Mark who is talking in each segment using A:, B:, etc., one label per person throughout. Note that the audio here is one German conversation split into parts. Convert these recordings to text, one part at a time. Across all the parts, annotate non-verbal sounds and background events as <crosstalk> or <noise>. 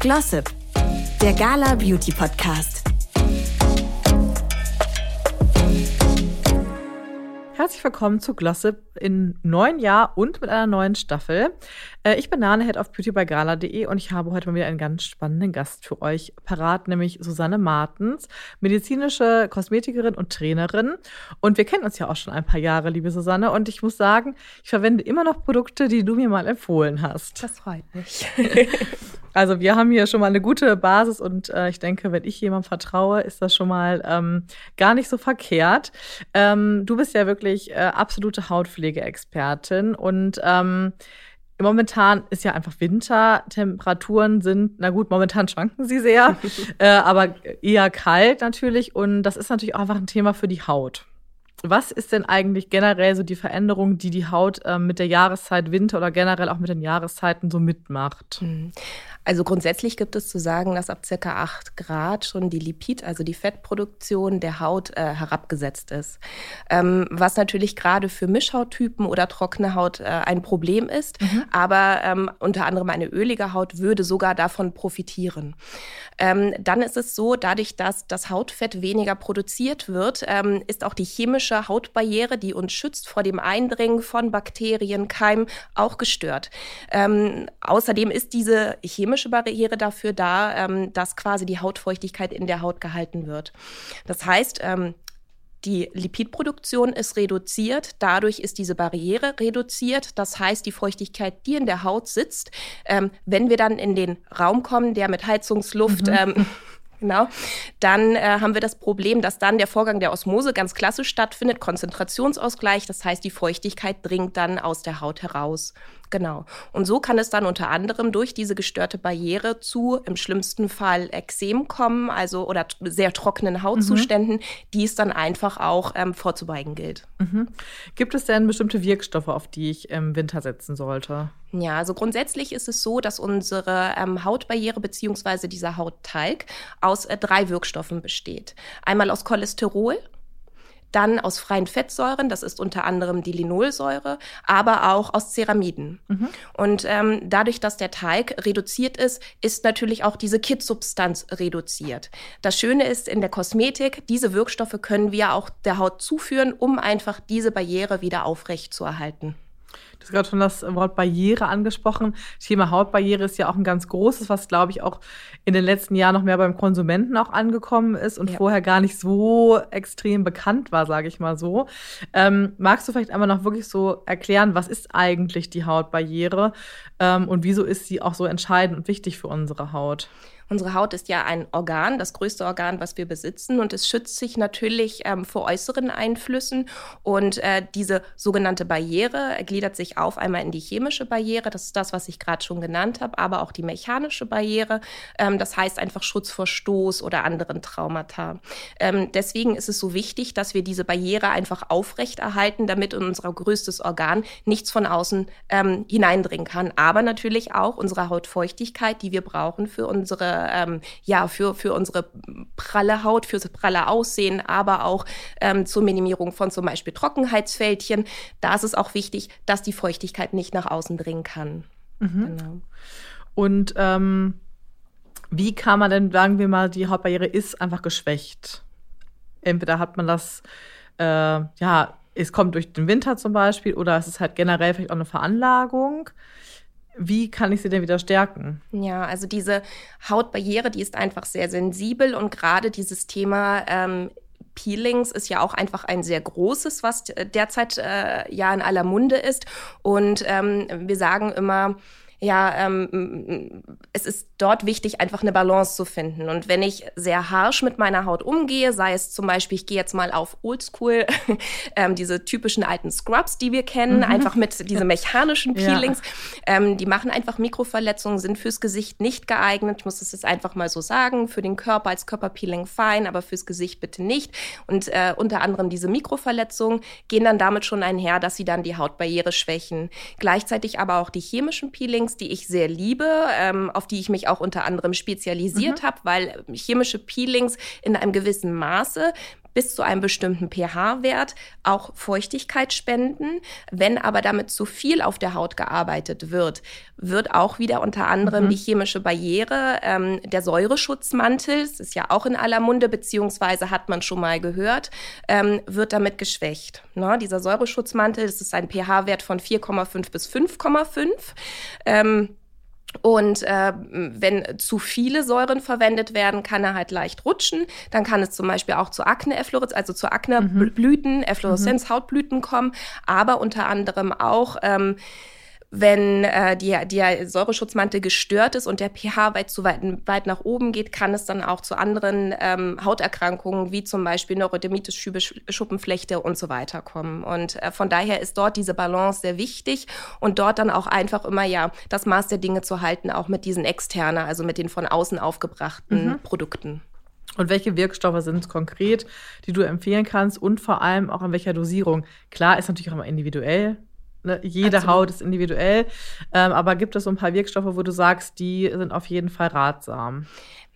A: Glossip, der Gala Beauty Podcast.
B: Herzlich willkommen zu Glossip im neuen Jahr und mit einer neuen Staffel. Äh, ich bin Nane, Head of Beauty bei Gala.de und ich habe heute mal wieder einen ganz spannenden Gast für euch parat, nämlich Susanne Martens, medizinische Kosmetikerin und Trainerin. Und wir kennen uns ja auch schon ein paar Jahre, liebe Susanne. Und ich muss sagen, ich verwende immer noch Produkte, die du mir mal empfohlen hast.
C: Das freut mich. <laughs>
B: Also wir haben hier schon mal eine gute Basis und äh, ich denke, wenn ich jemandem vertraue, ist das schon mal ähm, gar nicht so verkehrt. Ähm, du bist ja wirklich äh, absolute Hautpflegeexpertin und ähm, Momentan ist ja einfach Winter, Temperaturen sind, na gut, momentan schwanken sie sehr, <laughs> äh, aber eher kalt natürlich und das ist natürlich auch einfach ein Thema für die Haut. Was ist denn eigentlich generell so die Veränderung, die die Haut äh, mit der Jahreszeit Winter oder generell auch mit den Jahreszeiten so mitmacht?
C: Also grundsätzlich gibt es zu sagen, dass ab circa 8 Grad schon die Lipid, also die Fettproduktion der Haut äh, herabgesetzt ist. Ähm, was natürlich gerade für Mischhauttypen oder trockene Haut äh, ein Problem ist, mhm. aber ähm, unter anderem eine ölige Haut würde sogar davon profitieren. Ähm, dann ist es so, dadurch, dass das Hautfett weniger produziert wird, ähm, ist auch die chemische Hautbarriere, die uns schützt vor dem Eindringen von Bakterien, Keimen, auch gestört. Ähm, außerdem ist diese chemische chemische Barriere dafür da, ähm, dass quasi die Hautfeuchtigkeit in der Haut gehalten wird. Das heißt, ähm, die Lipidproduktion ist reduziert, dadurch ist diese Barriere reduziert. Das heißt, die Feuchtigkeit, die in der Haut sitzt, ähm, wenn wir dann in den Raum kommen, der mit Heizungsluft mhm. ähm, <laughs> Genau. Dann äh, haben wir das Problem, dass dann der Vorgang der Osmose ganz klassisch stattfindet, Konzentrationsausgleich. Das heißt, die Feuchtigkeit dringt dann aus der Haut heraus. Genau. Und so kann es dann unter anderem durch diese gestörte Barriere zu im schlimmsten Fall Ekzem kommen, also oder sehr trockenen Hautzuständen, mhm. die es dann einfach auch ähm, vorzubeugen gilt.
B: Mhm. Gibt es denn bestimmte Wirkstoffe, auf die ich im Winter setzen sollte?
C: Ja, also grundsätzlich ist es so, dass unsere ähm, Hautbarriere beziehungsweise dieser Hautteig aus äh, drei Wirkstoffen besteht. Einmal aus Cholesterol, dann aus freien Fettsäuren, das ist unter anderem die Linolsäure, aber auch aus Ceramiden. Mhm. Und ähm, dadurch, dass der Teig reduziert ist, ist natürlich auch diese Kittsubstanz reduziert. Das Schöne ist in der Kosmetik, diese Wirkstoffe können wir auch der Haut zuführen, um einfach diese Barriere wieder aufrecht zu erhalten.
B: Du hast gerade schon das Wort Barriere angesprochen. Thema Hautbarriere ist ja auch ein ganz großes, was, glaube ich, auch in den letzten Jahren noch mehr beim Konsumenten auch angekommen ist und ja. vorher gar nicht so extrem bekannt war, sage ich mal so. Ähm, magst du vielleicht einmal noch wirklich so erklären, was ist eigentlich die Hautbarriere ähm, und wieso ist sie auch so entscheidend und wichtig für unsere Haut?
C: Unsere Haut ist ja ein Organ, das größte Organ, was wir besitzen. Und es schützt sich natürlich ähm, vor äußeren Einflüssen. Und äh, diese sogenannte Barriere gliedert sich auf einmal in die chemische Barriere. Das ist das, was ich gerade schon genannt habe, aber auch die mechanische Barriere. Ähm, das heißt einfach Schutz vor Stoß oder anderen Traumata. Ähm, deswegen ist es so wichtig, dass wir diese Barriere einfach aufrechterhalten, damit unser größtes Organ nichts von außen ähm, hineindringen kann. Aber natürlich auch unsere Hautfeuchtigkeit, die wir brauchen für unsere ähm, ja, für, für unsere pralle Haut, fürs pralle Aussehen, aber auch ähm, zur Minimierung von zum Beispiel Trockenheitsfältchen. Da ist es auch wichtig, dass die Feuchtigkeit nicht nach außen dringen kann.
B: Mhm. Genau. Und ähm, wie kann man denn, sagen wir mal, die Hautbarriere ist einfach geschwächt? Entweder hat man das, äh, ja, es kommt durch den Winter zum Beispiel, oder es ist halt generell vielleicht auch eine Veranlagung. Wie kann ich sie denn wieder stärken?
C: Ja, also diese Hautbarriere, die ist einfach sehr sensibel und gerade dieses Thema ähm, Peelings ist ja auch einfach ein sehr großes, was derzeit äh, ja in aller Munde ist. Und ähm, wir sagen immer, ja, ähm, es ist dort wichtig, einfach eine Balance zu finden. Und wenn ich sehr harsh mit meiner Haut umgehe, sei es zum Beispiel, ich gehe jetzt mal auf Oldschool, <laughs> ähm, diese typischen alten Scrubs, die wir kennen, mhm. einfach mit diesen mechanischen <laughs> Peelings, ja. ähm, die machen einfach Mikroverletzungen, sind fürs Gesicht nicht geeignet. Ich muss es jetzt einfach mal so sagen. Für den Körper als Körperpeeling fein, aber fürs Gesicht bitte nicht. Und äh, unter anderem diese Mikroverletzungen gehen dann damit schon einher, dass sie dann die Hautbarriere schwächen. Gleichzeitig aber auch die chemischen Peelings Peelings, die ich sehr liebe, ähm, auf die ich mich auch unter anderem spezialisiert mhm. habe, weil chemische Peelings in einem gewissen Maße bis zu einem bestimmten pH-Wert auch Feuchtigkeit spenden. Wenn aber damit zu viel auf der Haut gearbeitet wird, wird auch wieder unter anderem mhm. die chemische Barriere, ähm, der Säureschutzmantel, das ist ja auch in aller Munde, beziehungsweise hat man schon mal gehört, ähm, wird damit geschwächt. Ne? Dieser Säureschutzmantel, das ist ein pH-Wert von 4,5 bis 5,5. Ähm, und äh, wenn zu viele Säuren verwendet werden, kann er halt leicht rutschen. Dann kann es zum Beispiel auch zu Akne, also zu Akneblüten, mhm. Effloreszenz, mhm. Hautblüten kommen, aber unter anderem auch ähm, wenn äh, die, der Säureschutzmantel gestört ist und der pH weit zu weit, weit nach oben geht, kann es dann auch zu anderen ähm, Hauterkrankungen wie zum Beispiel Neurodermitis, Schuppenflechte und so weiter kommen. Und äh, von daher ist dort diese Balance sehr wichtig und dort dann auch einfach immer ja das Maß der Dinge zu halten, auch mit diesen externen, also mit den von außen aufgebrachten mhm. Produkten.
B: Und welche Wirkstoffe sind es konkret, die du empfehlen kannst und vor allem auch in welcher Dosierung? Klar, ist natürlich auch immer individuell. Ne? Jede Absolut. Haut ist individuell. Ähm, aber gibt es so ein paar Wirkstoffe, wo du sagst, die sind auf jeden Fall ratsam?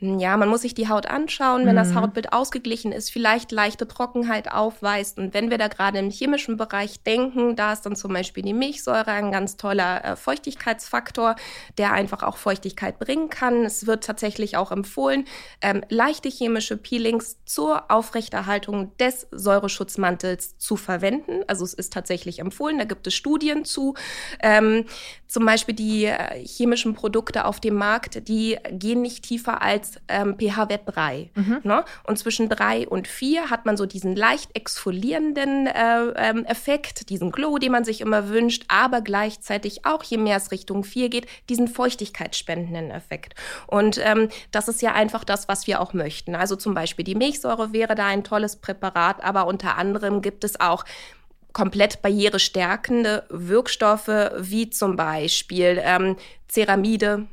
C: Ja, man muss sich die Haut anschauen, wenn mhm. das Hautbild ausgeglichen ist, vielleicht leichte Trockenheit aufweist. Und wenn wir da gerade im chemischen Bereich denken, da ist dann zum Beispiel die Milchsäure ein ganz toller äh, Feuchtigkeitsfaktor, der einfach auch Feuchtigkeit bringen kann. Es wird tatsächlich auch empfohlen, ähm, leichte chemische Peelings zur Aufrechterhaltung des Säureschutzmantels zu verwenden. Also es ist tatsächlich empfohlen, da gibt es Studien zu. Ähm, zum Beispiel die äh, chemischen Produkte auf dem Markt, die gehen nicht tiefer als ähm, pH-Wert 3. Mhm. Ne? Und zwischen 3 und 4 hat man so diesen leicht exfolierenden äh, ähm, Effekt, diesen Glow, den man sich immer wünscht, aber gleichzeitig auch, je mehr es Richtung 4 geht, diesen feuchtigkeitsspendenden Effekt. Und ähm, das ist ja einfach das, was wir auch möchten. Also zum Beispiel die Milchsäure wäre da ein tolles Präparat, aber unter anderem gibt es auch komplett barrierestärkende Wirkstoffe, wie zum Beispiel ähm, Ceramide,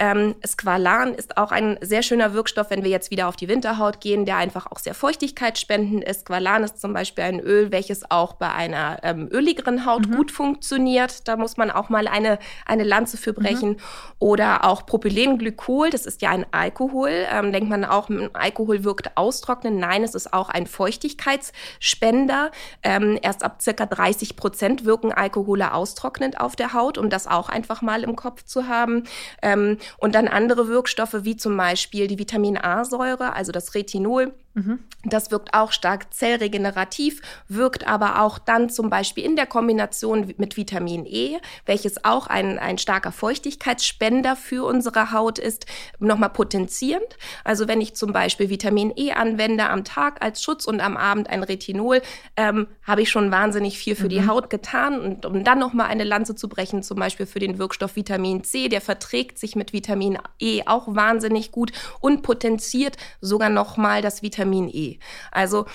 C: ähm, Squalan ist auch ein sehr schöner Wirkstoff, wenn wir jetzt wieder auf die Winterhaut gehen, der einfach auch sehr feuchtigkeitsspendend ist. Squalan ist zum Beispiel ein Öl, welches auch bei einer ähm, öligeren Haut mhm. gut funktioniert. Da muss man auch mal eine, eine Lanze für brechen. Mhm. Oder auch Propylenglykol, das ist ja ein Alkohol. Ähm, denkt man auch, Alkohol wirkt austrocknen. Nein, es ist auch ein Feuchtigkeitsspender. Ähm, erst ab circa 30 Prozent wirken Alkohole austrocknend auf der Haut, um das auch einfach mal im Kopf zu haben. Ähm, und dann andere Wirkstoffe wie zum Beispiel die Vitamin A-Säure, also das Retinol, Mhm. Das wirkt auch stark zellregenerativ, wirkt aber auch dann zum Beispiel in der Kombination mit Vitamin E, welches auch ein, ein starker Feuchtigkeitsspender für unsere Haut ist, nochmal potenzierend. Also wenn ich zum Beispiel Vitamin E anwende am Tag als Schutz und am Abend ein Retinol, ähm, habe ich schon wahnsinnig viel für mhm. die Haut getan. Und um dann nochmal eine Lanze zu brechen, zum Beispiel für den Wirkstoff Vitamin C, der verträgt sich mit Vitamin E auch wahnsinnig gut und potenziert sogar nochmal das Vitamin Vitamin E. Also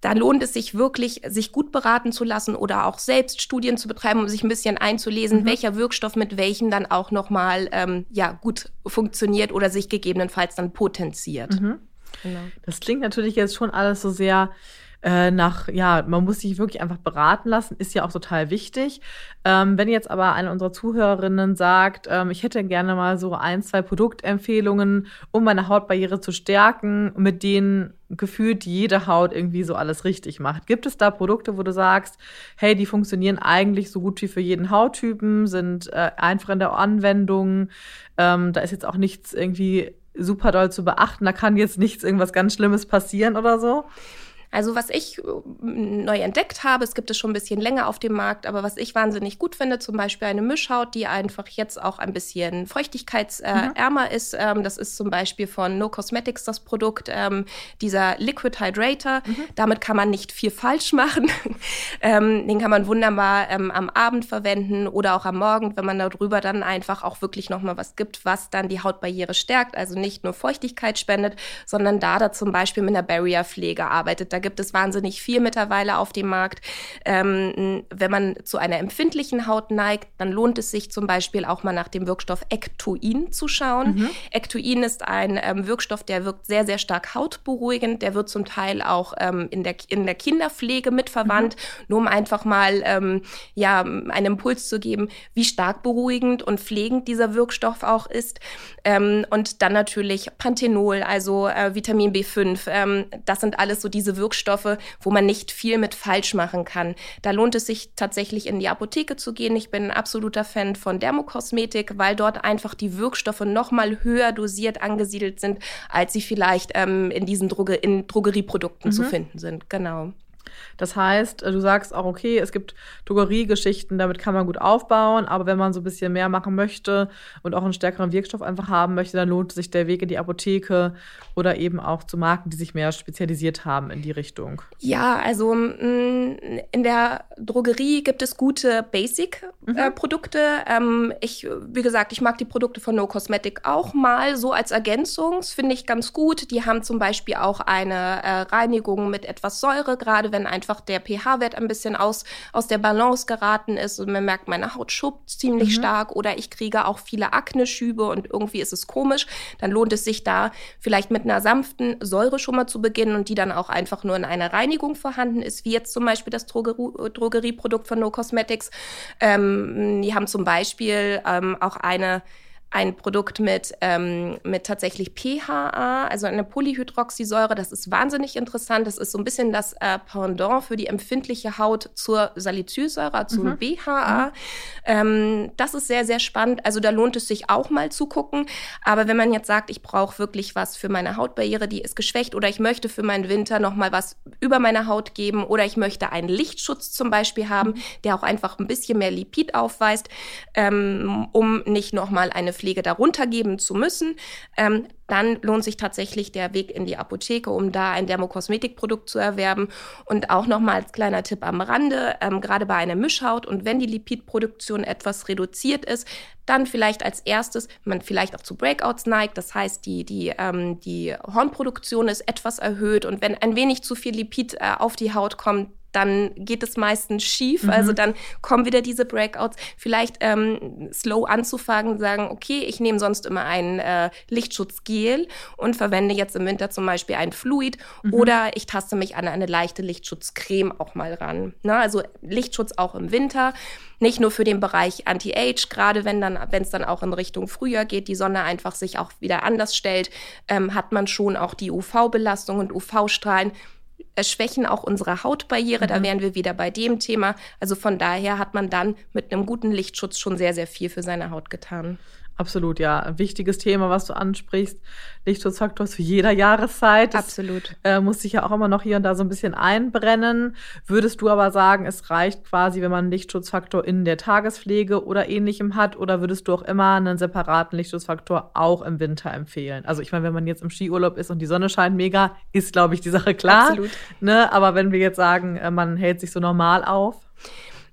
C: da lohnt es sich wirklich, sich gut beraten zu lassen oder auch selbst Studien zu betreiben, um sich ein bisschen einzulesen, mhm. welcher Wirkstoff mit welchem dann auch nochmal ähm, ja, gut funktioniert oder sich gegebenenfalls dann potenziert.
B: Mhm. Genau. Das klingt natürlich jetzt schon alles so sehr äh, nach, ja, man muss sich wirklich einfach beraten lassen, ist ja auch total wichtig. Ähm, wenn jetzt aber eine unserer Zuhörerinnen sagt, ähm, ich hätte gerne mal so ein, zwei Produktempfehlungen, um meine Hautbarriere zu stärken, mit denen gefühlt jede Haut irgendwie so alles richtig macht. Gibt es da Produkte, wo du sagst, hey, die funktionieren eigentlich so gut wie für jeden Hauttypen, sind äh, einfach in der Anwendung, ähm, da ist jetzt auch nichts irgendwie super doll zu beachten, da kann jetzt nichts irgendwas ganz Schlimmes passieren oder so?
C: Also was ich äh, neu entdeckt habe, es gibt es schon ein bisschen länger auf dem Markt, aber was ich wahnsinnig gut finde, zum Beispiel eine Mischhaut, die einfach jetzt auch ein bisschen feuchtigkeitsärmer mhm. ist. Ähm, das ist zum Beispiel von No Cosmetics das Produkt, ähm, dieser Liquid Hydrator. Mhm. Damit kann man nicht viel falsch machen. <laughs> ähm, den kann man wunderbar am Abend verwenden oder auch am Morgen, wenn man darüber dann einfach auch wirklich nochmal was gibt, was dann die Hautbarriere stärkt. Also nicht nur Feuchtigkeit spendet, sondern da da zum Beispiel mit einer Barrier-Pflege arbeitet. Da gibt es wahnsinnig viel mittlerweile auf dem Markt. Ähm, wenn man zu einer empfindlichen Haut neigt, dann lohnt es sich zum Beispiel auch mal nach dem Wirkstoff Ectoin zu schauen. Mhm. Ectoin ist ein ähm, Wirkstoff, der wirkt sehr, sehr stark hautberuhigend. Der wird zum Teil auch ähm, in, der, in der Kinderpflege mitverwandt, mhm. nur um einfach mal ähm, ja, einen Impuls zu geben, wie stark beruhigend und pflegend dieser Wirkstoff auch ist. Ähm, und dann natürlich Panthenol, also äh, Vitamin B5. Ähm, das sind alles so diese Wirkstoffe, Wirkstoffe, wo man nicht viel mit falsch machen kann. Da lohnt es sich tatsächlich in die Apotheke zu gehen. Ich bin ein absoluter Fan von Dermokosmetik, weil dort einfach die Wirkstoffe noch mal höher dosiert angesiedelt sind, als sie vielleicht ähm, in diesen Droge in Drogerieprodukten mhm. zu finden sind. Genau.
B: Das heißt, äh, du sagst auch, okay, es gibt Drogeriegeschichten, damit kann man gut aufbauen, aber wenn man so ein bisschen mehr machen möchte und auch einen stärkeren Wirkstoff einfach haben möchte, dann lohnt sich der Weg in die Apotheke oder eben auch zu Marken, die sich mehr spezialisiert haben in die Richtung.
C: Ja, also mm, in der Drogerie gibt es gute Basic-Produkte. Mhm. Ähm, ich, wie gesagt, ich mag die Produkte von No Cosmetic auch mal so als Ergänzung. Das finde ich ganz gut. Die haben zum Beispiel auch eine äh, Reinigung mit etwas Säure, gerade wenn einfach der pH-Wert ein bisschen aus, aus der Balance geraten ist und man merkt, meine Haut schuppt ziemlich mhm. stark oder ich kriege auch viele Akne-Schübe und irgendwie ist es komisch, dann lohnt es sich da vielleicht mit einer sanften Säure schon mal zu beginnen und die dann auch einfach nur in einer Reinigung vorhanden ist, wie jetzt zum Beispiel das Drogerie Drogerieprodukt von No Cosmetics. Ähm, die haben zum Beispiel ähm, auch eine ein Produkt mit, ähm, mit tatsächlich PHA, also eine Polyhydroxysäure. Das ist wahnsinnig interessant. Das ist so ein bisschen das äh, Pendant für die empfindliche Haut zur Salicylsäure, zum mhm. BHA. Mhm. Ähm, das ist sehr, sehr spannend. Also da lohnt es sich auch mal zu gucken. Aber wenn man jetzt sagt, ich brauche wirklich was für meine Hautbarriere, die ist geschwächt oder ich möchte für meinen Winter noch mal was über meine Haut geben oder ich möchte einen Lichtschutz zum Beispiel haben, mhm. der auch einfach ein bisschen mehr Lipid aufweist, ähm, um nicht noch mal eine Pflege darunter geben zu müssen, ähm, dann lohnt sich tatsächlich der Weg in die Apotheke, um da ein Dermokosmetikprodukt zu erwerben. Und auch nochmal als kleiner Tipp am Rande, ähm, gerade bei einer Mischhaut. Und wenn die Lipidproduktion etwas reduziert ist, dann vielleicht als erstes, man vielleicht auch zu Breakouts neigt, das heißt, die, die, ähm, die Hornproduktion ist etwas erhöht. Und wenn ein wenig zu viel Lipid äh, auf die Haut kommt, dann geht es meistens schief. Mhm. Also dann kommen wieder diese Breakouts. Vielleicht ähm, slow anzufangen, sagen, okay, ich nehme sonst immer ein äh, Lichtschutzgel und verwende jetzt im Winter zum Beispiel ein Fluid mhm. oder ich taste mich an eine leichte Lichtschutzcreme auch mal ran. Na, also Lichtschutz auch im Winter. Nicht nur für den Bereich Anti-Age, gerade wenn dann, wenn es dann auch in Richtung Frühjahr geht, die Sonne einfach sich auch wieder anders stellt, ähm, hat man schon auch die UV-Belastung und UV-Strahlen schwächen auch unsere Hautbarriere. Mhm. Da wären wir wieder bei dem Thema. Also von daher hat man dann mit einem guten Lichtschutz schon sehr, sehr viel für seine Haut getan.
B: Absolut, ja. Ein wichtiges Thema, was du ansprichst. Lichtschutzfaktor zu jeder Jahreszeit.
C: Das, Absolut.
B: Äh, muss sich ja auch immer noch hier und da so ein bisschen einbrennen. Würdest du aber sagen, es reicht quasi, wenn man einen Lichtschutzfaktor in der Tagespflege oder ähnlichem hat? Oder würdest du auch immer einen separaten Lichtschutzfaktor auch im Winter empfehlen? Also ich meine, wenn man jetzt im Skiurlaub ist und die Sonne scheint mega, ist, glaube ich, die Sache klar. Absolut. Ne? Aber wenn wir jetzt sagen, äh, man hält sich so normal auf.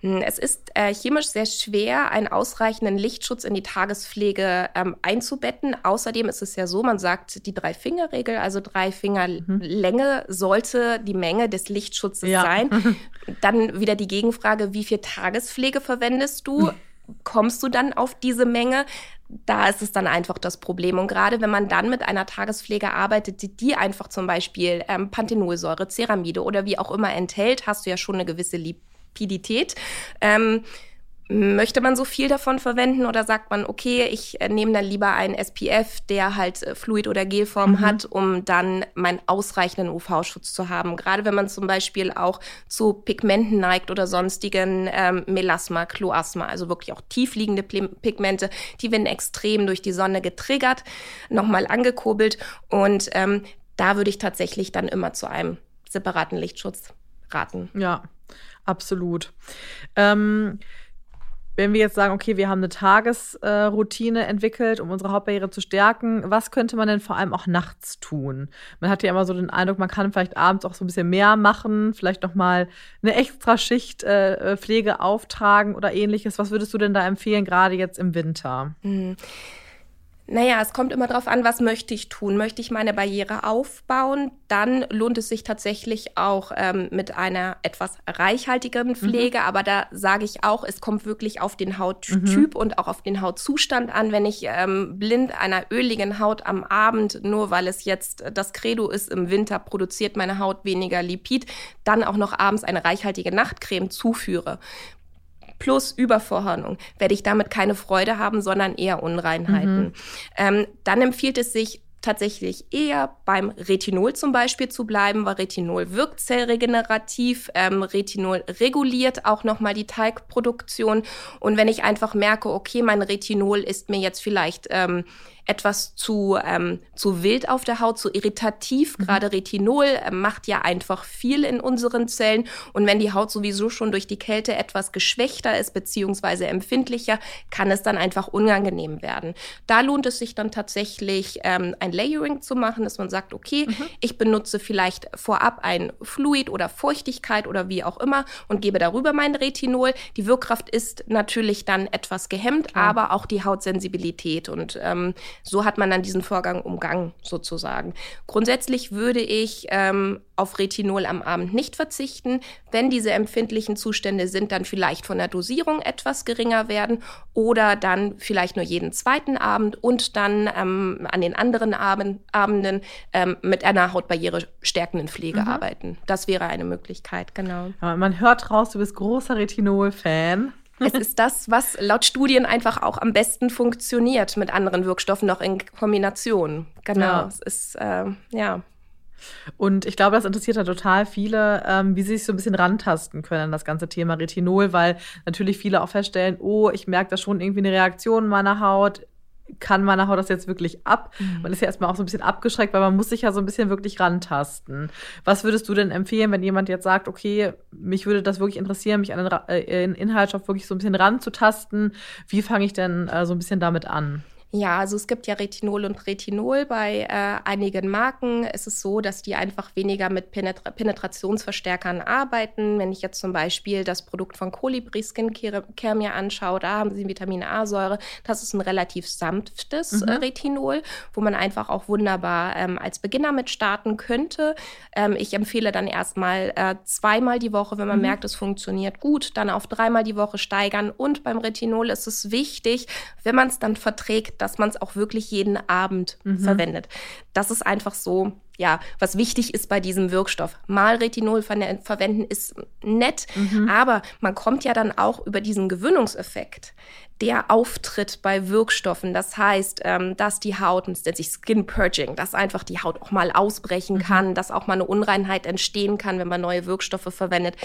C: Hm, es ist äh, chemisch sehr schwer, einen ausreichenden Lichtschutz in die Tagespflege ähm, einzubetten. Außerdem ist es ja so, man sagt die Drei-Finger-Regel, also drei Finger mhm. Länge sollte die Menge des Lichtschutzes ja. sein. <laughs> Dann wieder die Gegenfrage, wie viel Tagespflege verwendest du? Kommst du dann auf diese Menge? da ist es dann einfach das Problem. Und gerade wenn man dann mit einer Tagespflege arbeitet, die, die einfach zum Beispiel ähm, Panthenolsäure, Ceramide oder wie auch immer enthält, hast du ja schon eine gewisse Lieb Rapidität. Ähm, Möchte man so viel davon verwenden oder sagt man, okay, ich äh, nehme dann lieber einen SPF, der halt äh, Fluid- oder Gelform mhm. hat, um dann meinen ausreichenden UV-Schutz zu haben? Gerade wenn man zum Beispiel auch zu Pigmenten neigt oder sonstigen ähm, Melasma, Kloasma, also wirklich auch tiefliegende Pigmente, die werden extrem durch die Sonne getriggert, nochmal angekurbelt und ähm, da würde ich tatsächlich dann immer zu einem separaten Lichtschutz raten.
B: Ja, Absolut. Ähm, wenn wir jetzt sagen, okay, wir haben eine Tagesroutine äh, entwickelt, um unsere Hautbarriere zu stärken, was könnte man denn vor allem auch nachts tun? Man hat ja immer so den Eindruck, man kann vielleicht abends auch so ein bisschen mehr machen, vielleicht noch mal eine extra Schicht äh, Pflege auftragen oder ähnliches. Was würdest du denn da empfehlen, gerade jetzt im Winter?
C: Mhm. Naja, es kommt immer darauf an, was möchte ich tun. Möchte ich meine Barriere aufbauen, dann lohnt es sich tatsächlich auch ähm, mit einer etwas reichhaltigeren Pflege. Mhm. Aber da sage ich auch, es kommt wirklich auf den Hauttyp mhm. und auch auf den Hautzustand an. Wenn ich ähm, blind einer öligen Haut am Abend, nur weil es jetzt das Credo ist, im Winter produziert meine Haut weniger Lipid, dann auch noch abends eine reichhaltige Nachtcreme zuführe, plus Übervorhornung, werde ich damit keine Freude haben, sondern eher Unreinheiten. Mhm. Ähm, dann empfiehlt es sich, tatsächlich eher beim Retinol zum Beispiel zu bleiben, weil Retinol wirkt zellregenerativ, ähm, Retinol reguliert auch nochmal die Teigproduktion. Und wenn ich einfach merke, okay, mein Retinol ist mir jetzt vielleicht ähm, etwas zu, ähm, zu wild auf der Haut, zu irritativ. Mhm. Gerade Retinol äh, macht ja einfach viel in unseren Zellen. Und wenn die Haut sowieso schon durch die Kälte etwas geschwächter ist, beziehungsweise empfindlicher, kann es dann einfach unangenehm werden. Da lohnt es sich dann tatsächlich, ähm, ein Layering zu machen, dass man sagt, okay, mhm. ich benutze vielleicht vorab ein Fluid oder Feuchtigkeit oder wie auch immer und gebe darüber mein Retinol. Die Wirkkraft ist natürlich dann etwas gehemmt, ja. aber auch die Hautsensibilität. Und ähm, so hat man dann diesen Vorgang umgangen, sozusagen. Grundsätzlich würde ich ähm, auf Retinol am Abend nicht verzichten. Wenn diese empfindlichen Zustände sind, dann vielleicht von der Dosierung etwas geringer werden oder dann vielleicht nur jeden zweiten Abend und dann ähm, an den anderen Abend, Abenden ähm, mit einer Hautbarriere stärkenden Pflege mhm. arbeiten. Das wäre eine Möglichkeit, genau.
B: Aber man hört raus, du bist großer Retinol-Fan.
C: Es ist das, was laut Studien einfach auch am besten funktioniert mit anderen Wirkstoffen noch in Kombination. Genau. Ja. Es ist, äh, ja.
B: Und ich glaube, das interessiert ja total viele, ähm, wie sie sich so ein bisschen rantasten können an das ganze Thema Retinol, weil natürlich viele auch feststellen, oh, ich merke da schon irgendwie eine Reaktion in meiner Haut kann meine Haut das jetzt wirklich ab? Mhm. Man ist ja erstmal auch so ein bisschen abgeschreckt, weil man muss sich ja so ein bisschen wirklich rantasten. Was würdest du denn empfehlen, wenn jemand jetzt sagt, okay, mich würde das wirklich interessieren, mich an den, äh, Inhaltsstoff wirklich so ein bisschen ranzutasten? Wie fange ich denn äh, so ein bisschen damit an?
C: Ja, also es gibt ja Retinol und Retinol. Bei äh, einigen Marken ist es so, dass die einfach weniger mit Penetra Penetrationsverstärkern arbeiten. Wenn ich jetzt zum Beispiel das Produkt von Colibri Skincare mir anschaue, da haben sie Vitamin A-Säure. Das ist ein relativ sanftes mhm. äh, Retinol, wo man einfach auch wunderbar ähm, als Beginner mit starten könnte. Ähm, ich empfehle dann erstmal äh, zweimal die Woche, wenn man mhm. merkt, es funktioniert gut, dann auf dreimal die Woche steigern. Und beim Retinol ist es wichtig, wenn man es dann verträgt, dass man es auch wirklich jeden Abend mhm. verwendet. Das ist einfach so, ja, was wichtig ist bei diesem Wirkstoff. Mal Retinol ver verwenden ist nett, mhm. aber man kommt ja dann auch über diesen Gewöhnungseffekt der auftritt bei Wirkstoffen. Das heißt, ähm, dass die Haut, das nennt sich Skin Purging, dass einfach die Haut auch mal ausbrechen mhm. kann, dass auch mal eine Unreinheit entstehen kann, wenn man neue Wirkstoffe verwendet.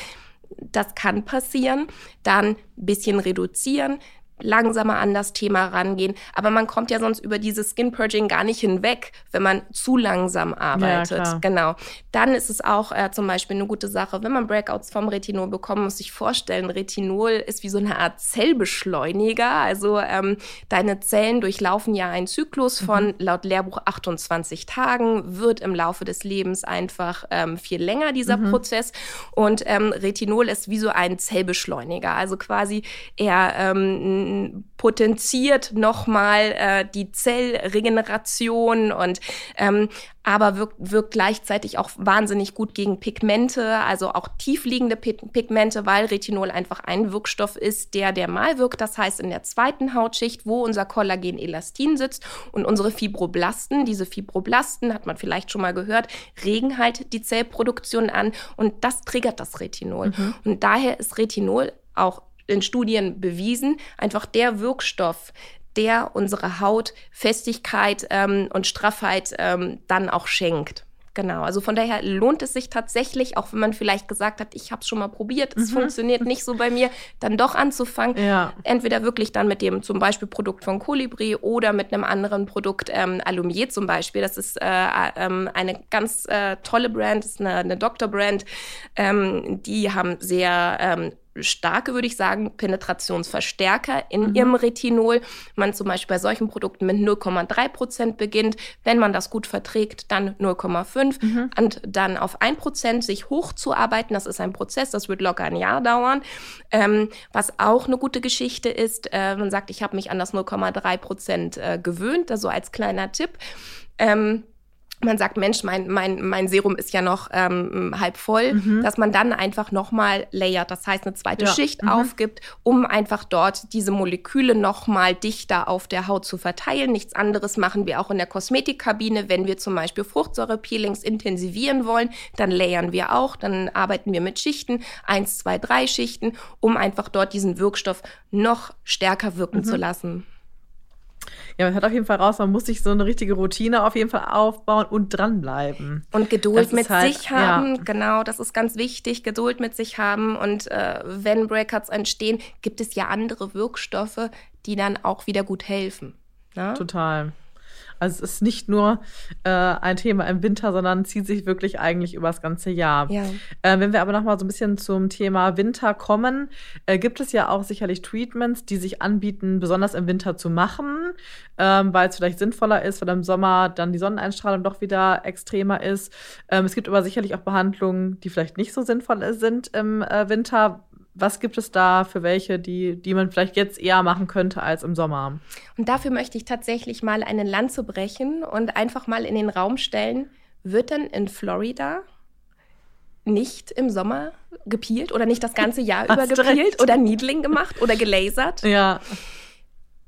C: Das kann passieren. Dann ein bisschen reduzieren, langsamer an das Thema rangehen. Aber man kommt ja sonst über dieses Skin Purging gar nicht hinweg, wenn man zu langsam arbeitet. Ja, genau. Dann ist es auch äh, zum Beispiel eine gute Sache, wenn man Breakouts vom Retinol bekommt, muss sich vorstellen, Retinol ist wie so eine Art Zellbeschleuniger. Also ähm, deine Zellen durchlaufen ja einen Zyklus von mhm. laut Lehrbuch 28 Tagen, wird im Laufe des Lebens einfach ähm, viel länger dieser mhm. Prozess. Und ähm, Retinol ist wie so ein Zellbeschleuniger. Also quasi er ähm, potenziert nochmal äh, die Zellregeneration und ähm, aber wirkt, wirkt gleichzeitig auch wahnsinnig gut gegen Pigmente, also auch tiefliegende Pigmente, weil Retinol einfach ein Wirkstoff ist, der der mal wirkt. Das heißt, in der zweiten Hautschicht, wo unser Kollagen-Elastin sitzt und unsere Fibroblasten, diese Fibroblasten, hat man vielleicht schon mal gehört, regen halt die Zellproduktion an und das triggert das Retinol. Mhm. Und daher ist Retinol auch in Studien bewiesen, einfach der Wirkstoff, der unsere Haut Festigkeit ähm, und Straffheit ähm, dann auch schenkt. Genau, also von daher lohnt es sich tatsächlich, auch wenn man vielleicht gesagt hat, ich habe es schon mal probiert, es mhm. funktioniert nicht so bei mir, dann doch anzufangen. Ja. Entweder wirklich dann mit dem zum Beispiel Produkt von Colibri oder mit einem anderen Produkt, ähm, Alumier zum Beispiel. Das ist äh, äh, eine ganz äh, tolle Brand, das ist eine, eine Doktor-Brand. Ähm, die haben sehr ähm, starke, würde ich sagen, Penetrationsverstärker in mhm. ihrem Retinol. Man zum Beispiel bei solchen Produkten mit 0,3 Prozent beginnt. Wenn man das gut verträgt, dann 0,5 mhm. und dann auf 1 Prozent sich hochzuarbeiten. Das ist ein Prozess, das wird locker ein Jahr dauern. Ähm, was auch eine gute Geschichte ist, äh, man sagt, ich habe mich an das 0,3 Prozent äh, gewöhnt, also als kleiner Tipp. Ähm, man sagt, Mensch, mein, mein, mein Serum ist ja noch ähm, halb voll, mhm. dass man dann einfach nochmal layert, das heißt eine zweite ja. Schicht mhm. aufgibt, um einfach dort diese Moleküle nochmal dichter auf der Haut zu verteilen. Nichts anderes machen wir auch in der Kosmetikkabine, wenn wir zum Beispiel Fruchtsäurepeelings intensivieren wollen, dann layern wir auch, dann arbeiten wir mit Schichten, eins, zwei, drei Schichten, um einfach dort diesen Wirkstoff noch stärker wirken mhm. zu lassen.
B: Ja, man hört auf jeden Fall raus, man muss sich so eine richtige Routine auf jeden Fall aufbauen und dranbleiben.
C: Und Geduld mit halt, sich haben, ja. genau, das ist ganz wichtig, Geduld mit sich haben. Und äh, wenn Breakouts entstehen, gibt es ja andere Wirkstoffe, die dann auch wieder gut helfen.
B: Ne? Total. Also es ist nicht nur äh, ein Thema im Winter, sondern zieht sich wirklich eigentlich über das ganze Jahr. Ja. Äh, wenn wir aber noch mal so ein bisschen zum Thema Winter kommen, äh, gibt es ja auch sicherlich Treatments, die sich anbieten, besonders im Winter zu machen, ähm, weil es vielleicht sinnvoller ist, weil im Sommer dann die Sonneneinstrahlung doch wieder extremer ist. Ähm, es gibt aber sicherlich auch Behandlungen, die vielleicht nicht so sinnvoll sind im äh, Winter was gibt es da für welche, die, die man vielleicht jetzt eher machen könnte als im Sommer?
C: Und dafür möchte ich tatsächlich mal eine Lanze brechen und einfach mal in den Raum stellen, wird denn in Florida nicht im Sommer gepielt oder nicht das ganze Jahr <laughs> über gepielt oder Needling gemacht oder gelasert?
B: Ja.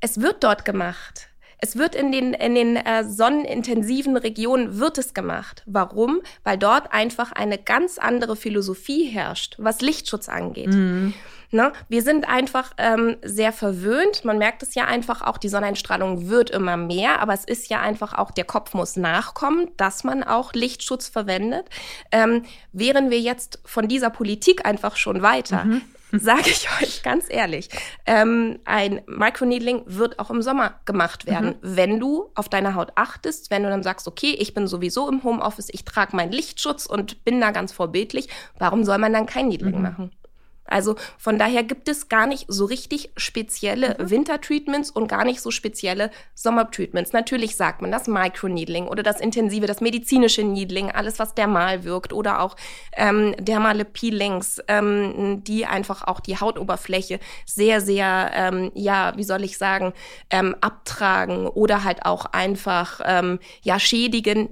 C: Es wird dort gemacht. Es wird in den, in den äh, sonnenintensiven Regionen wird es gemacht. Warum? Weil dort einfach eine ganz andere Philosophie herrscht, was Lichtschutz angeht. Mhm. Ne? Wir sind einfach ähm, sehr verwöhnt. Man merkt es ja einfach auch, die Sonneneinstrahlung wird immer mehr, aber es ist ja einfach auch, der Kopf muss nachkommen, dass man auch Lichtschutz verwendet. Ähm, wären wir jetzt von dieser Politik einfach schon weiter, mhm. Sage ich <laughs> euch ganz ehrlich, ähm, ein Microneedling wird auch im Sommer gemacht werden, mhm. wenn du auf deine Haut achtest, wenn du dann sagst, okay, ich bin sowieso im Homeoffice, ich trage meinen Lichtschutz und bin da ganz vorbildlich, warum soll man dann kein Needling mhm. machen? Also von daher gibt es gar nicht so richtig spezielle mhm. Wintertreatments und gar nicht so spezielle Sommertreatments. Natürlich sagt man das Microneedling oder das intensive, das medizinische Needling, alles was dermal wirkt oder auch ähm, dermale Peelings, ähm, die einfach auch die Hautoberfläche sehr, sehr, ähm, ja, wie soll ich sagen, ähm, abtragen oder halt auch einfach, ähm, ja, schädigen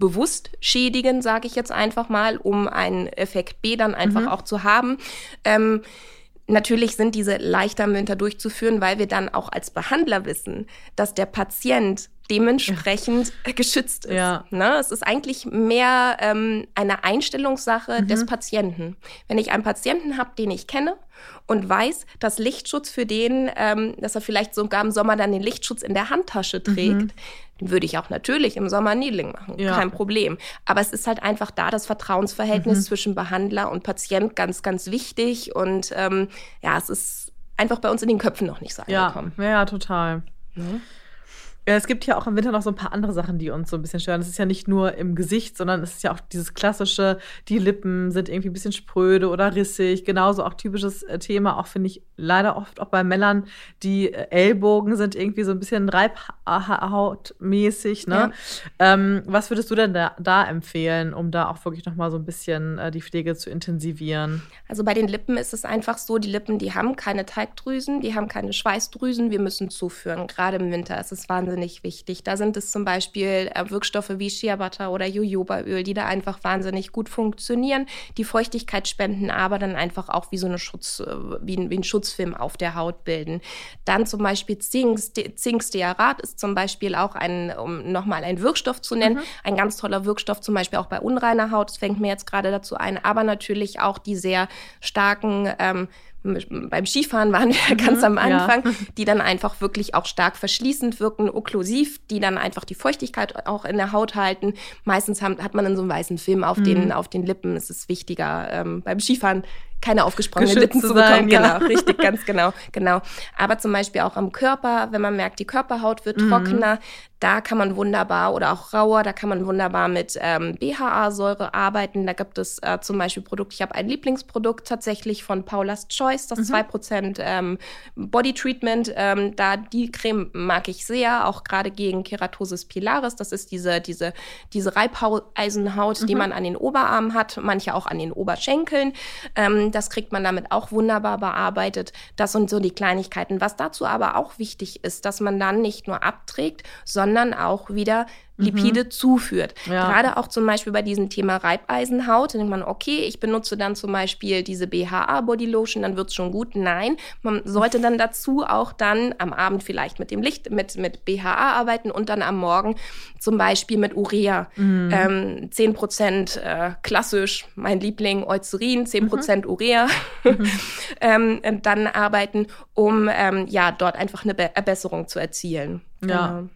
C: bewusst schädigen, sage ich jetzt einfach mal, um einen Effekt B dann einfach mhm. auch zu haben. Ähm, Natürlich sind diese leichter im Winter durchzuführen, weil wir dann auch als Behandler wissen, dass der Patient dementsprechend ja. <laughs> geschützt ist. Ja. Ne? Es ist eigentlich mehr ähm, eine Einstellungssache mhm. des Patienten. Wenn ich einen Patienten habe, den ich kenne und weiß, dass Lichtschutz für den, ähm, dass er vielleicht sogar im Sommer dann den Lichtschutz in der Handtasche trägt, mhm. Würde ich auch natürlich im Sommer Needling machen, ja. kein Problem. Aber es ist halt einfach da das Vertrauensverhältnis mhm. zwischen Behandler und Patient ganz, ganz wichtig und ähm, ja, es ist einfach bei uns in den Köpfen noch nicht so
B: angekommen. Ja, ja total. Ja. Ja, es gibt ja auch im Winter noch so ein paar andere Sachen, die uns so ein bisschen stören. Es ist ja nicht nur im Gesicht, sondern es ist ja auch dieses klassische, die Lippen sind irgendwie ein bisschen spröde oder rissig. Genauso auch typisches äh, Thema, auch finde ich leider oft auch bei Männern, die äh, Ellbogen sind irgendwie so ein bisschen reibhautmäßig. Ne? Ja. Ähm, was würdest du denn da, da, empfehlen, um da auch wirklich nochmal so ein bisschen äh, die Pflege zu intensivieren?
C: Also bei den Lippen ist es einfach so, die Lippen, die haben keine Teigdrüsen, die haben keine Schweißdrüsen. Wir müssen zuführen. Gerade im Winter ist es wahnsinnig wahnsinnig wichtig. Da sind es zum Beispiel äh, Wirkstoffe wie Shea Butter oder Jojobaöl, die da einfach wahnsinnig gut funktionieren, die Feuchtigkeit spenden, aber dann einfach auch wie so eine Schutz, äh, wie, ein, wie ein Schutzfilm auf der Haut bilden. Dann zum Beispiel Zink, Zinkstearat ist zum Beispiel auch ein, um nochmal einen Wirkstoff zu nennen, mhm. ein ganz toller Wirkstoff, zum Beispiel auch bei unreiner Haut. Das fängt mir jetzt gerade dazu ein, aber natürlich auch die sehr starken ähm, beim Skifahren waren wir <laughs> ganz mhm, am Anfang, ja. <laughs> die dann einfach wirklich auch stark verschließend wirken, okklusiv, die dann einfach die Feuchtigkeit auch in der Haut halten. Meistens haben, hat man dann so einen weißen Film auf, mhm. den, auf den Lippen. Es ist wichtiger ähm, beim Skifahren keine aufgesprungenen Lippen zu bekommen. Sein, genau, richtig, ganz genau, genau. Aber zum Beispiel auch am Körper, wenn man merkt, die Körperhaut wird mhm. trockener, da kann man wunderbar oder auch rauer, da kann man wunderbar mit ähm, BHA-Säure arbeiten. Da gibt es äh, zum Beispiel Produkte. Ich habe ein Lieblingsprodukt tatsächlich von Paula's Choice, das mhm. 2% ähm, Body Treatment. Ähm, da die Creme mag ich sehr, auch gerade gegen Keratosis pilaris. Das ist diese, diese, diese Reibeisenhaut, mhm. die man an den Oberarmen hat, manche auch an den Oberschenkeln. Ähm, das kriegt man damit auch wunderbar bearbeitet. Das sind so die Kleinigkeiten. Was dazu aber auch wichtig ist, dass man dann nicht nur abträgt, sondern auch wieder Lipide mhm. zuführt. Ja. Gerade auch zum Beispiel bei diesem Thema Reibeisenhaut, denkt man, okay, ich benutze dann zum Beispiel diese BHA Body Lotion, dann wird's schon gut. Nein, man sollte dann dazu auch dann am Abend vielleicht mit dem Licht, mit, mit BHA arbeiten und dann am Morgen zum Beispiel mit Urea. Mhm. Ähm, 10% äh, klassisch, mein Liebling, Eucerin, 10% mhm. Urea. Mhm. <laughs> ähm, dann arbeiten, um ähm, ja dort einfach eine Be Verbesserung zu erzielen.
B: Ja. Genau.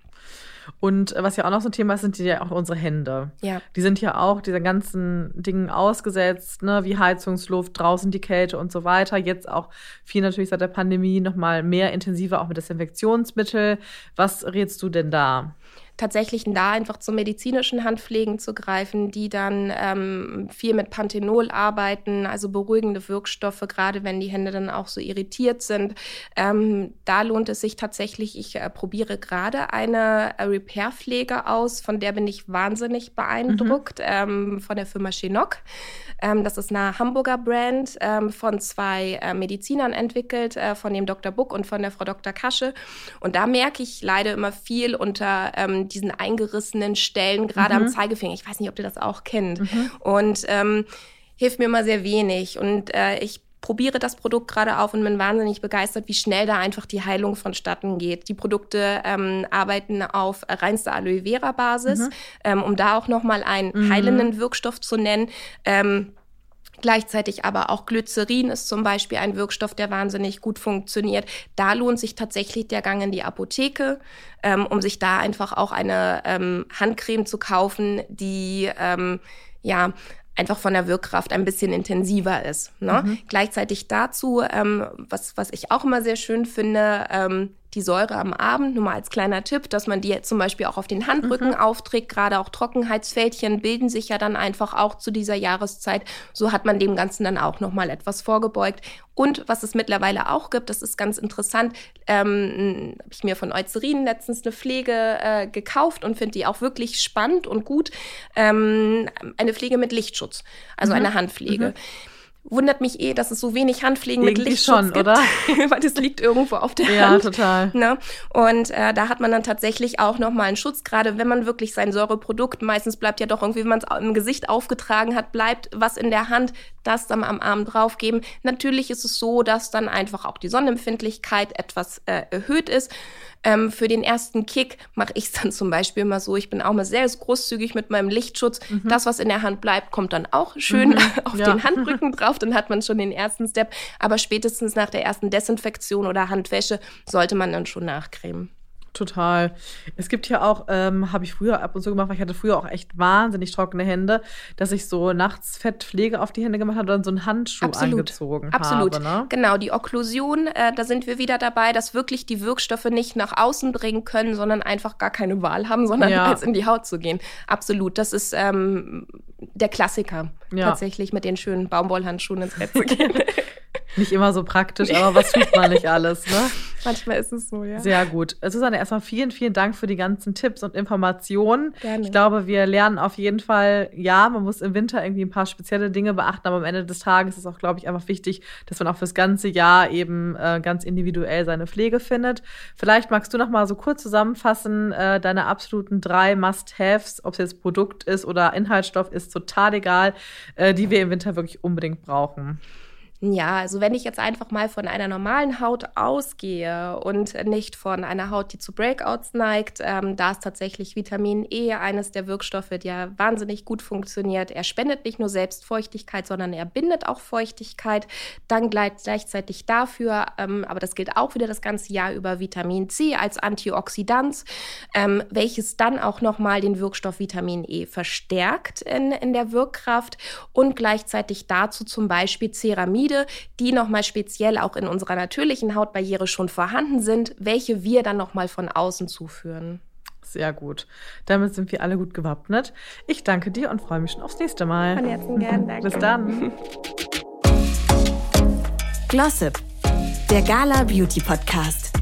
B: Und was ja auch noch so ein Thema ist, sind ja auch unsere Hände.
C: Ja.
B: Die sind ja auch dieser ganzen Dingen ausgesetzt, ne, wie Heizungsluft, draußen die Kälte und so weiter. Jetzt auch viel natürlich seit der Pandemie noch mal mehr intensiver auch mit Desinfektionsmittel. Was rätst du denn da?
C: Tatsächlich da einfach zu medizinischen Handpflegen zu greifen, die dann ähm, viel mit Panthenol arbeiten, also beruhigende Wirkstoffe, gerade wenn die Hände dann auch so irritiert sind. Ähm, da lohnt es sich tatsächlich, ich äh, probiere gerade eine äh, Repair-Pflege aus, von der bin ich wahnsinnig beeindruckt, mhm. ähm, von der Firma Chinook. Ähm, das ist eine Hamburger Brand ähm, von zwei äh, Medizinern entwickelt, äh, von dem Dr. Buck und von der Frau Dr. Kasche. Und da merke ich leider immer viel unter ähm, diesen eingerissenen Stellen, gerade mhm. am Zeigefinger. Ich weiß nicht, ob ihr das auch kennt. Mhm. Und ähm, hilft mir immer sehr wenig. Und äh, ich probiere das Produkt gerade auf und bin wahnsinnig begeistert, wie schnell da einfach die Heilung vonstatten geht. Die Produkte ähm, arbeiten auf reinster Aloe Vera Basis, mhm. ähm, um da auch nochmal einen mhm. heilenden Wirkstoff zu nennen. Ähm, Gleichzeitig aber auch Glycerin ist zum Beispiel ein Wirkstoff, der wahnsinnig gut funktioniert. Da lohnt sich tatsächlich der Gang in die Apotheke, ähm, um sich da einfach auch eine ähm, Handcreme zu kaufen, die ähm, ja einfach von der Wirkkraft ein bisschen intensiver ist. Ne? Mhm. Gleichzeitig dazu, ähm, was, was ich auch immer sehr schön finde, ähm, die Säure am Abend, nur mal als kleiner Tipp, dass man die jetzt zum Beispiel auch auf den Handrücken mhm. aufträgt. Gerade auch Trockenheitsfältchen bilden sich ja dann einfach auch zu dieser Jahreszeit. So hat man dem Ganzen dann auch nochmal etwas vorgebeugt. Und was es mittlerweile auch gibt, das ist ganz interessant, ähm, habe ich mir von Eucerin letztens eine Pflege äh, gekauft und finde die auch wirklich spannend und gut. Ähm, eine Pflege mit Lichtschutz, also mhm. eine Handpflege. Mhm wundert mich eh, dass es so wenig Handpflegen Irgendwie mit Lichtschutz schon, gibt, oder? <laughs> weil das liegt irgendwo auf der ja, Hand.
B: Ja, total.
C: Ne? Und äh, da hat man dann tatsächlich auch nochmal einen Schutz, gerade wenn man wirklich sein Säureprodukt, meistens bleibt ja doch irgendwie, wenn man es im Gesicht aufgetragen hat, bleibt was in der Hand, das dann am Arm draufgeben. Natürlich ist es so, dass dann einfach auch die Sonnenempfindlichkeit etwas äh, erhöht ist. Ähm, für den ersten Kick mache ich es dann zum Beispiel immer so, ich bin auch mal sehr großzügig mit meinem Lichtschutz. Mhm. Das, was in der Hand bleibt, kommt dann auch schön mhm. <laughs> auf ja. den Handrücken drauf. Dann hat man schon den ersten Step. Aber spätestens nach der ersten Desinfektion oder Handwäsche sollte man dann schon nachcremen.
B: Total. Es gibt ja auch, ähm, habe ich früher ab und zu gemacht, weil ich hatte früher auch echt wahnsinnig trockene Hände, dass ich so nachts Fettpflege auf die Hände gemacht habe und dann so einen Handschuh Absolut. eingezogen
C: Absolut.
B: habe. Ne?
C: Genau, die Okklusion, äh, da sind wir wieder dabei, dass wirklich die Wirkstoffe nicht nach außen bringen können, sondern einfach gar keine Wahl haben, sondern ja. als in die Haut zu gehen. Absolut. Das ist ähm, der Klassiker, ja. tatsächlich mit den schönen Baumwollhandschuhen ins Bett zu gehen. <laughs>
B: Nicht immer so praktisch, aber was tut man nicht alles, ne? <laughs>
C: Manchmal ist es so, ja.
B: Sehr gut. Susanne, erstmal vielen, vielen Dank für die ganzen Tipps und Informationen.
C: Gerne.
B: Ich glaube, wir lernen auf jeden Fall, ja, man muss im Winter irgendwie ein paar spezielle Dinge beachten, aber am Ende des Tages ist auch, glaube ich, einfach wichtig, dass man auch fürs ganze Jahr eben äh, ganz individuell seine Pflege findet. Vielleicht magst du noch mal so kurz zusammenfassen, äh, deine absoluten drei Must-Haves, ob es jetzt Produkt ist oder Inhaltsstoff, ist total egal, äh, die wir im Winter wirklich unbedingt brauchen.
C: Ja, also wenn ich jetzt einfach mal von einer normalen Haut ausgehe und nicht von einer Haut, die zu Breakouts neigt, ähm, da ist tatsächlich Vitamin E eines der Wirkstoffe, der wahnsinnig gut funktioniert. Er spendet nicht nur selbst Feuchtigkeit, sondern er bindet auch Feuchtigkeit. Dann gleichzeitig dafür, ähm, aber das gilt auch wieder das ganze Jahr über Vitamin C als Antioxidant, ähm, welches dann auch nochmal den Wirkstoff Vitamin E verstärkt in, in der Wirkkraft und gleichzeitig dazu zum Beispiel Ceramide Peptide, die nochmal speziell auch in unserer natürlichen Hautbarriere schon vorhanden sind, welche wir dann nochmal von außen zuführen.
B: Sehr gut. Damit sind wir alle gut gewappnet. Ich danke dir und freue mich schon aufs nächste Mal.
C: Von Herzen gern, danke.
B: Bis dann.
A: Glossip, der Gala Beauty Podcast.